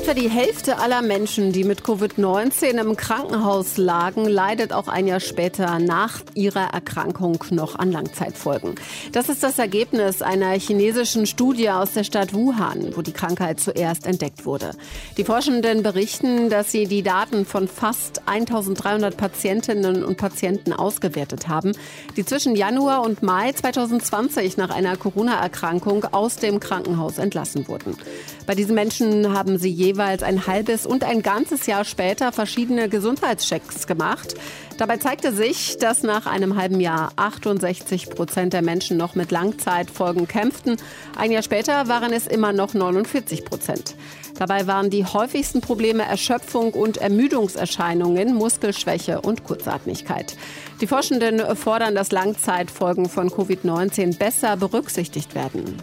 Etwa die Hälfte aller Menschen, die mit Covid-19 im Krankenhaus lagen, leidet auch ein Jahr später nach ihrer Erkrankung noch an Langzeitfolgen. Das ist das Ergebnis einer chinesischen Studie aus der Stadt Wuhan, wo die Krankheit zuerst entdeckt wurde. Die Forschenden berichten, dass sie die Daten von fast 1300 Patientinnen und Patienten ausgewertet haben, die zwischen Januar und Mai 2020 nach einer Corona-Erkrankung aus dem Krankenhaus entlassen wurden. Bei diesen Menschen haben sie jeweils ein halbes und ein ganzes Jahr später verschiedene Gesundheitschecks gemacht. Dabei zeigte sich, dass nach einem halben Jahr 68 Prozent der Menschen noch mit Langzeitfolgen kämpften. Ein Jahr später waren es immer noch 49 Prozent. Dabei waren die häufigsten Probleme Erschöpfung und Ermüdungserscheinungen, Muskelschwäche und Kurzatmigkeit. Die Forschenden fordern, dass Langzeitfolgen von Covid-19 besser berücksichtigt werden.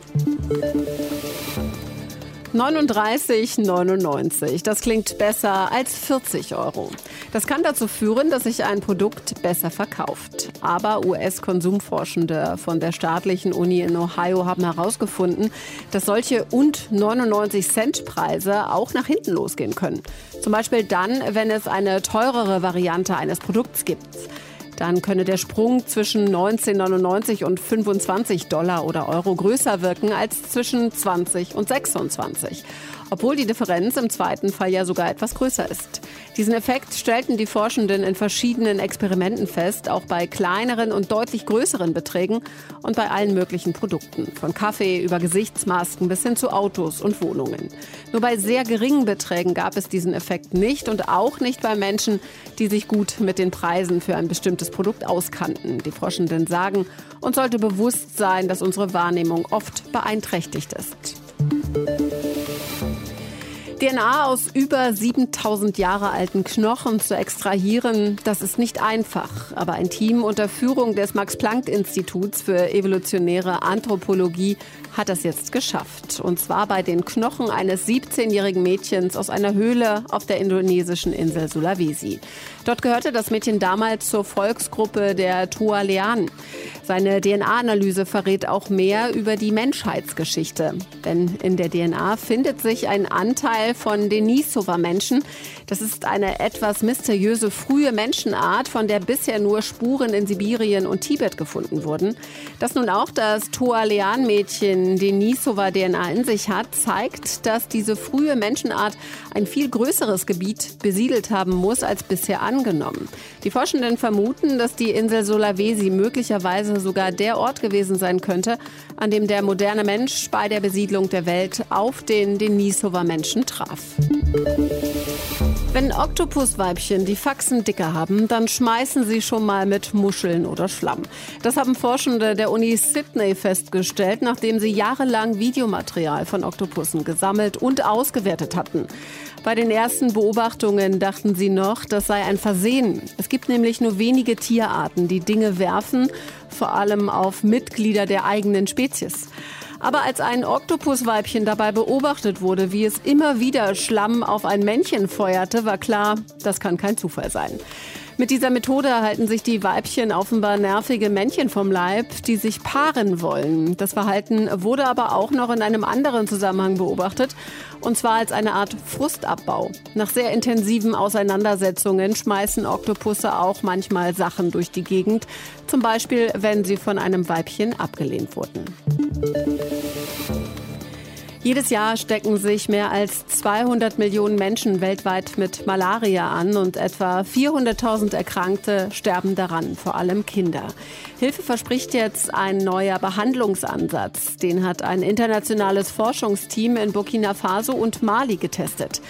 39,99. Das klingt besser als 40 Euro. Das kann dazu führen, dass sich ein Produkt besser verkauft. Aber US-Konsumforschende von der staatlichen Uni in Ohio haben herausgefunden, dass solche und 99 Cent Preise auch nach hinten losgehen können. Zum Beispiel dann, wenn es eine teurere Variante eines Produkts gibt. Dann könne der Sprung zwischen 19,99 und 25 Dollar oder Euro größer wirken als zwischen 20 und 26 obwohl die Differenz im zweiten Fall ja sogar etwas größer ist. Diesen Effekt stellten die Forschenden in verschiedenen Experimenten fest, auch bei kleineren und deutlich größeren Beträgen und bei allen möglichen Produkten, von Kaffee über Gesichtsmasken bis hin zu Autos und Wohnungen. Nur bei sehr geringen Beträgen gab es diesen Effekt nicht und auch nicht bei Menschen, die sich gut mit den Preisen für ein bestimmtes Produkt auskannten. Die Forschenden sagen, uns sollte bewusst sein, dass unsere Wahrnehmung oft beeinträchtigt ist. DNA aus über 7000 Jahre alten Knochen zu extrahieren, das ist nicht einfach. Aber ein Team unter Führung des Max-Planck-Instituts für evolutionäre Anthropologie hat das jetzt geschafft. Und zwar bei den Knochen eines 17-jährigen Mädchens aus einer Höhle auf der indonesischen Insel Sulawesi. Dort gehörte das Mädchen damals zur Volksgruppe der Tualean. Seine DNA-Analyse verrät auch mehr über die Menschheitsgeschichte. Denn in der DNA findet sich ein Anteil von Denisova-Menschen. Das ist eine etwas mysteriöse frühe Menschenart, von der bisher nur Spuren in Sibirien und Tibet gefunden wurden. Dass nun auch das Tualean-Mädchen Denisova-DNA in sich hat, zeigt, dass diese frühe Menschenart ein viel größeres Gebiet besiedelt haben muss als bisher angenommen. Die Forschenden vermuten, dass die Insel Sulawesi möglicherweise sogar der Ort gewesen sein könnte, an dem der moderne Mensch bei der Besiedlung der Welt auf den Denisova-Menschen traf. Wenn Oktopusweibchen die Faxen dicker haben, dann schmeißen sie schon mal mit Muscheln oder Schlamm. Das haben Forschende der Uni Sydney festgestellt, nachdem sie jahrelang Videomaterial von Oktopussen gesammelt und ausgewertet hatten. Bei den ersten Beobachtungen dachten sie noch, das sei ein Versehen. Es gibt nämlich nur wenige Tierarten, die Dinge werfen, vor allem auf Mitglieder der eigenen Spezies. Aber als ein Oktopusweibchen dabei beobachtet wurde, wie es immer wieder Schlamm auf ein Männchen feuerte, war klar, das kann kein Zufall sein. Mit dieser Methode halten sich die Weibchen offenbar nervige Männchen vom Leib, die sich paaren wollen. Das Verhalten wurde aber auch noch in einem anderen Zusammenhang beobachtet, und zwar als eine Art Frustabbau. Nach sehr intensiven Auseinandersetzungen schmeißen Oktopusse auch manchmal Sachen durch die Gegend, zum Beispiel wenn sie von einem Weibchen abgelehnt wurden. Jedes Jahr stecken sich mehr als 200 Millionen Menschen weltweit mit Malaria an und etwa 400.000 Erkrankte sterben daran, vor allem Kinder. Hilfe verspricht jetzt ein neuer Behandlungsansatz. Den hat ein internationales Forschungsteam in Burkina Faso und Mali getestet.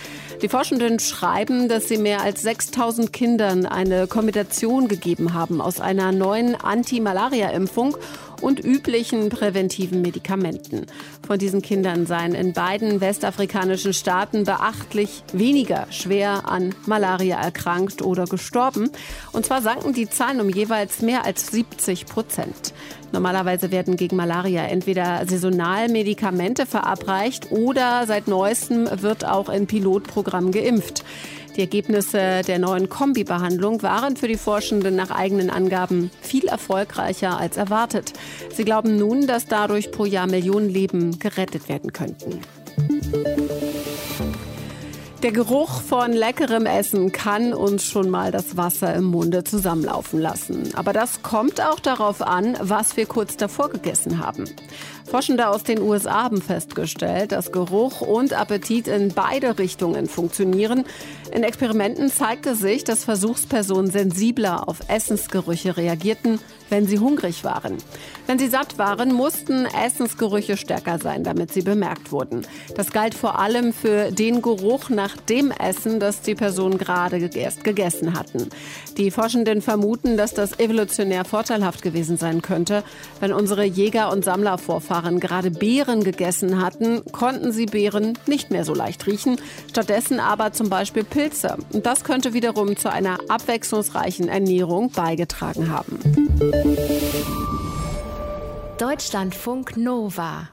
Die Forschenden schreiben, dass sie mehr als 6000 Kindern eine Kombination gegeben haben aus einer neuen Anti-Malaria-Impfung und üblichen präventiven Medikamenten. Von diesen Kindern seien in beiden westafrikanischen Staaten beachtlich weniger schwer an Malaria erkrankt oder gestorben. Und zwar sanken die Zahlen um jeweils mehr als 70 Prozent. Normalerweise werden gegen Malaria entweder saisonal Medikamente verabreicht oder seit neuestem wird auch in Pilotprogrammen geimpft. Die Ergebnisse der neuen Kombi-Behandlung waren für die Forschenden nach eigenen Angaben viel erfolgreicher als erwartet. Sie glauben nun, dass dadurch pro Jahr Millionen Leben gerettet werden könnten. Der Geruch von leckerem Essen kann uns schon mal das Wasser im Munde zusammenlaufen lassen. Aber das kommt auch darauf an, was wir kurz davor gegessen haben. Forschende aus den USA haben festgestellt, dass Geruch und Appetit in beide Richtungen funktionieren. In Experimenten zeigte sich, dass Versuchspersonen sensibler auf Essensgerüche reagierten, wenn sie hungrig waren. Wenn sie satt waren, mussten Essensgerüche stärker sein, damit sie bemerkt wurden. Das galt vor allem für den Geruch nach dem Essen, das die Personen gerade gegessen hatten. Die Forschenden vermuten, dass das evolutionär vorteilhaft gewesen sein könnte. Wenn unsere Jäger- und Sammlervorfahren gerade Beeren gegessen hatten, konnten sie Beeren nicht mehr so leicht riechen, stattdessen aber zum Beispiel Pilze. Und das könnte wiederum zu einer abwechslungsreichen Ernährung beigetragen haben. Deutschlandfunk Nova